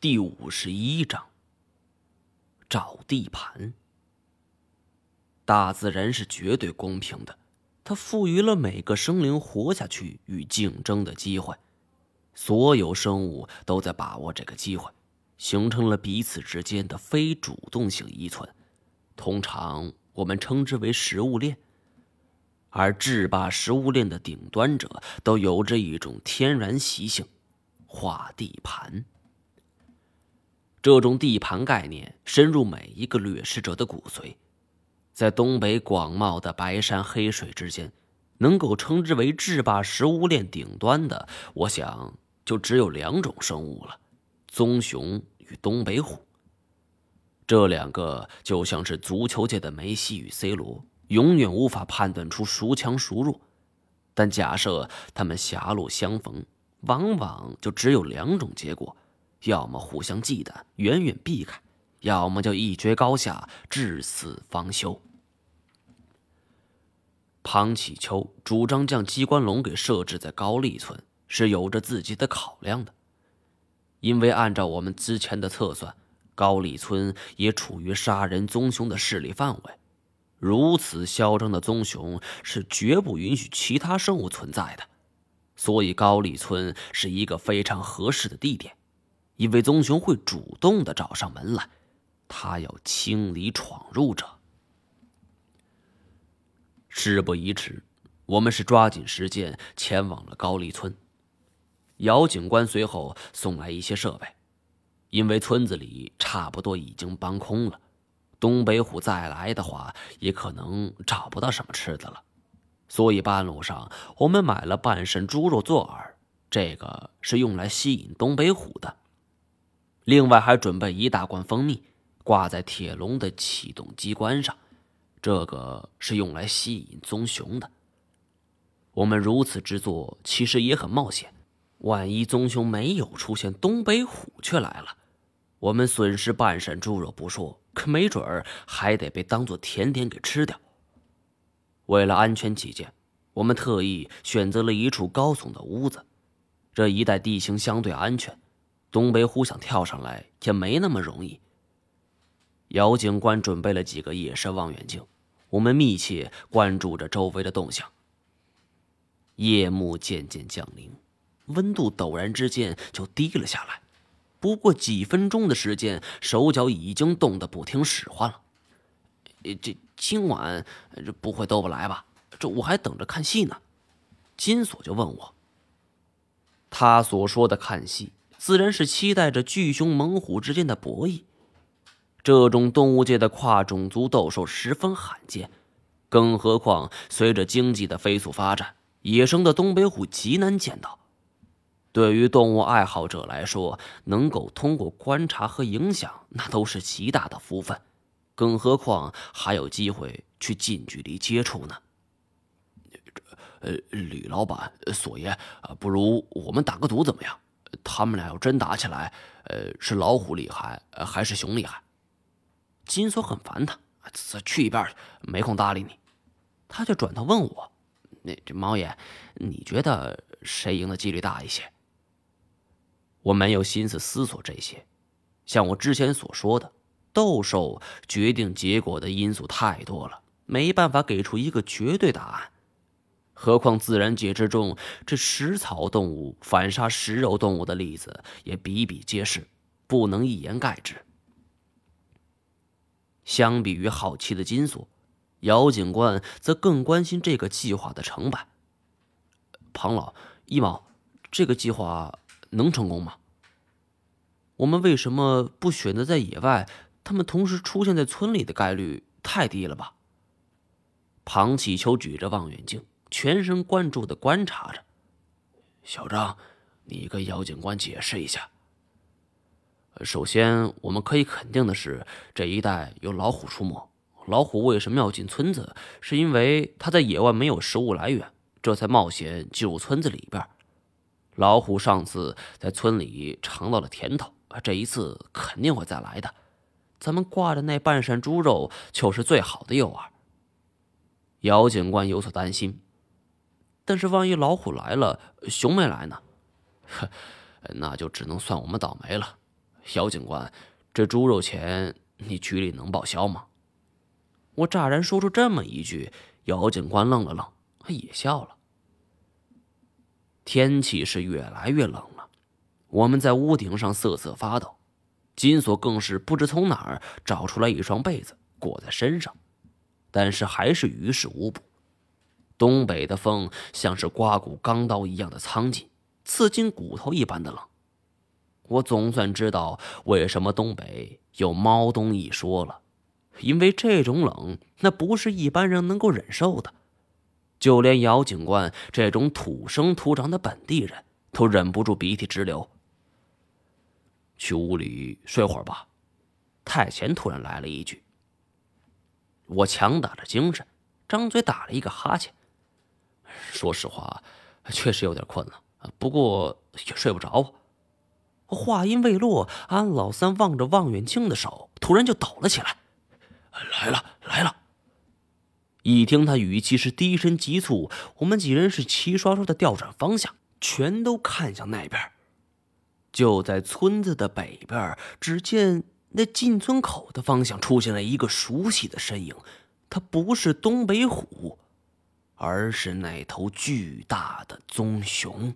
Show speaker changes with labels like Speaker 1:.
Speaker 1: 第五十一章：找地盘。大自然是绝对公平的，它赋予了每个生灵活下去与竞争的机会。所有生物都在把握这个机会，形成了彼此之间的非主动性依存，通常我们称之为食物链。而制霸食物链的顶端者都有着一种天然习性。画地盘，这种地盘概念深入每一个掠食者的骨髓。在东北广袤的白山黑水之间，能够称之为制霸食物链顶端的，我想就只有两种生物了：棕熊与东北虎。这两个就像是足球界的梅西与 C 罗，永远无法判断出孰强孰弱。但假设他们狭路相逢。往往就只有两种结果：要么互相忌惮，远远避开；要么就一决高下，至死方休。庞启秋主张将机关笼给设置在高丽村，是有着自己的考量的。因为按照我们之前的测算，高丽村也处于杀人棕熊的势力范围。如此嚣张的棕熊，是绝不允许其他生物存在的。所以高丽村是一个非常合适的地点，因为棕熊会主动的找上门来，他要清理闯入者。事不宜迟，我们是抓紧时间前往了高丽村。姚警官随后送来一些设备，因为村子里差不多已经搬空了，东北虎再来的话，也可能找不到什么吃的了。所以半路上，我们买了半身猪肉做饵，这个是用来吸引东北虎的。另外还准备一大罐蜂蜜，挂在铁笼的启动机关上，这个是用来吸引棕熊的。我们如此之做，其实也很冒险。万一棕熊没有出现，东北虎却来了，我们损失半身猪肉不说，可没准儿还得被当做甜点给吃掉。为了安全起见，我们特意选择了一处高耸的屋子。这一带地形相对安全，东北虎想跳上来也没那么容易。姚警官准备了几个夜视望远镜，我们密切关注着周围的动向。夜幕渐渐降临，温度陡然之间就低了下来。不过几分钟的时间，手脚已经冻得不听使唤了。这今晚这不会都不来吧？这我还等着看戏呢。金锁就问我，他所说的看戏，自然是期待着巨熊猛虎之间的博弈。这种动物界的跨种族斗兽十分罕见，更何况随着经济的飞速发展，野生的东北虎极难见到。对于动物爱好者来说，能够通过观察和影响，那都是极大的福分。更何况还有机会去近距离接触呢。呃，吕老板、索爷，不如我们打个赌怎么样？他们俩要真打起来，呃，是老虎厉害还是熊厉害？金锁很烦他，去一边去，没空搭理你。他就转头问我：“那这猫爷，你觉得谁赢的几率大一些？”我没有心思思索这些，像我之前所说的。斗兽决定结果的因素太多了，没办法给出一个绝对答案。何况自然界之中，这食草动物反杀食肉动物的例子也比比皆是，不能一言盖之。相比于好奇的金锁，姚警官则更关心这个计划的成败。庞老、一毛，这个计划能成功吗？我们为什么不选择在野外？他们同时出现在村里的概率太低了吧？庞启秋举着望远镜，全神贯注的观察着。小张，你跟姚警官解释一下。首先，我们可以肯定的是，这一带有老虎出没。老虎为什么要进村子？是因为它在野外没有食物来源，这才冒险进入村子里边。老虎上次在村里尝到了甜头，这一次肯定会再来的。咱们挂的那半扇猪肉就是最好的诱饵。姚警官有所担心，但是万一老虎来了，熊没来呢？呵，那就只能算我们倒霉了。姚警官，这猪肉钱你局里能报销吗？我乍然说出这么一句，姚警官愣了愣，也笑了。天气是越来越冷了，我们在屋顶上瑟瑟发抖。金锁更是不知从哪儿找出来一双被子裹在身上，但是还是于事无补。东北的风像是刮骨钢刀一样的苍劲，刺进骨头一般的冷。我总算知道为什么东北有“猫冬”一说了，因为这种冷那不是一般人能够忍受的，就连姚警官这种土生土长的本地人都忍不住鼻涕直流。去屋里睡会儿吧。太前突然来了一句。我强打着精神，张嘴打了一个哈欠。说实话，确实有点困了，不过也睡不着。话音未落，安老三望着望远镜的手突然就抖了起来。来了，来了！一听他语气是低声急促，我们几人是齐刷刷的调转方向，全都看向那边。就在村子的北边，只见那进村口的方向出现了一个熟悉的身影。他不是东北虎，而是那头巨大的棕熊。